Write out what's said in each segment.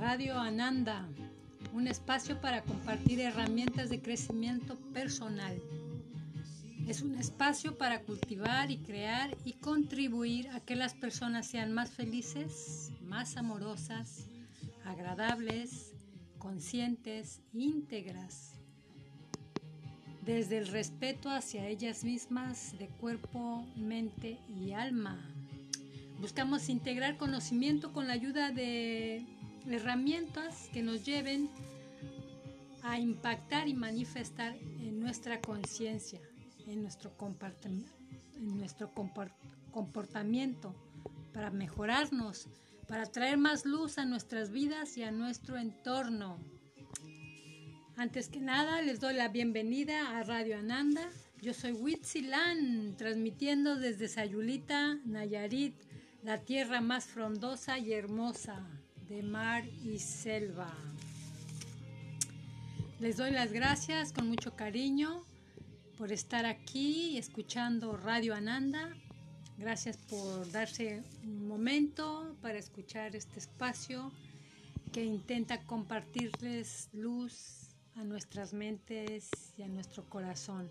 Radio Ananda, un espacio para compartir herramientas de crecimiento personal. Es un espacio para cultivar y crear y contribuir a que las personas sean más felices, más amorosas, agradables, conscientes, íntegras, desde el respeto hacia ellas mismas de cuerpo, mente y alma. Buscamos integrar conocimiento con la ayuda de herramientas que nos lleven a impactar y manifestar en nuestra conciencia, en nuestro, en nuestro comportamiento, para mejorarnos, para traer más luz a nuestras vidas y a nuestro entorno. Antes que nada, les doy la bienvenida a Radio Ananda. Yo soy Witzilan, transmitiendo desde Sayulita, Nayarit, la tierra más frondosa y hermosa de mar y selva. Les doy las gracias con mucho cariño por estar aquí escuchando Radio Ananda. Gracias por darse un momento para escuchar este espacio que intenta compartirles luz a nuestras mentes y a nuestro corazón.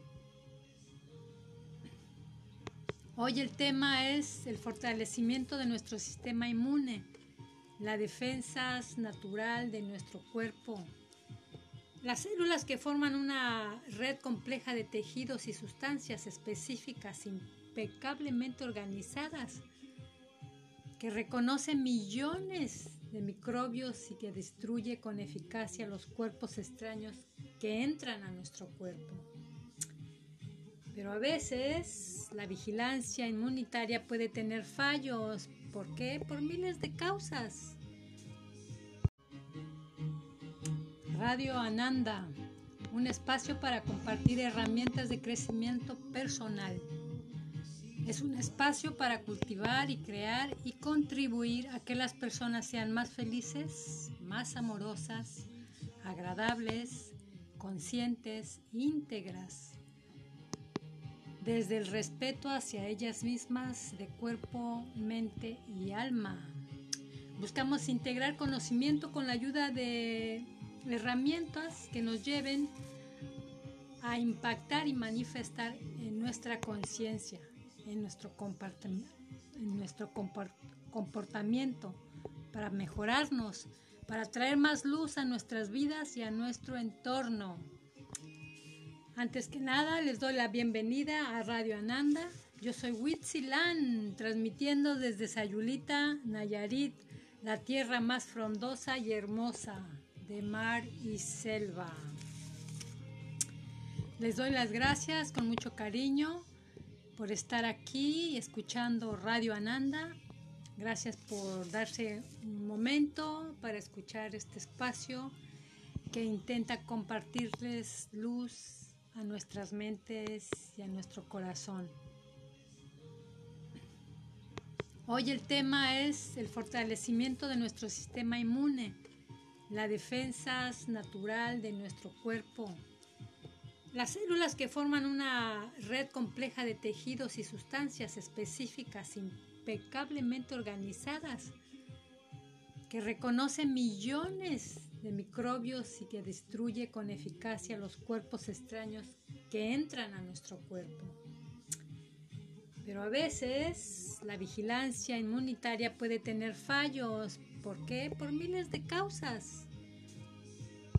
Hoy el tema es el fortalecimiento de nuestro sistema inmune, la defensa natural de nuestro cuerpo. Las células que forman una red compleja de tejidos y sustancias específicas impecablemente organizadas que reconoce millones de microbios y que destruye con eficacia los cuerpos extraños que entran a nuestro cuerpo. Pero a veces la vigilancia inmunitaria puede tener fallos. ¿Por qué? Por miles de causas. Radio Ananda, un espacio para compartir herramientas de crecimiento personal. Es un espacio para cultivar y crear y contribuir a que las personas sean más felices, más amorosas, agradables, conscientes, íntegras desde el respeto hacia ellas mismas de cuerpo, mente y alma. Buscamos integrar conocimiento con la ayuda de herramientas que nos lleven a impactar y manifestar en nuestra conciencia, en nuestro, en nuestro comportamiento, para mejorarnos, para traer más luz a nuestras vidas y a nuestro entorno. Antes que nada, les doy la bienvenida a Radio Ananda. Yo soy Witzilan, transmitiendo desde Sayulita, Nayarit, la tierra más frondosa y hermosa de mar y selva. Les doy las gracias con mucho cariño por estar aquí escuchando Radio Ananda. Gracias por darse un momento para escuchar este espacio que intenta compartirles luz a nuestras mentes y a nuestro corazón. Hoy el tema es el fortalecimiento de nuestro sistema inmune, la defensa natural de nuestro cuerpo. Las células que forman una red compleja de tejidos y sustancias específicas impecablemente organizadas que reconoce millones de microbios y que destruye con eficacia los cuerpos extraños que entran a nuestro cuerpo. Pero a veces la vigilancia inmunitaria puede tener fallos. ¿Por qué? Por miles de causas.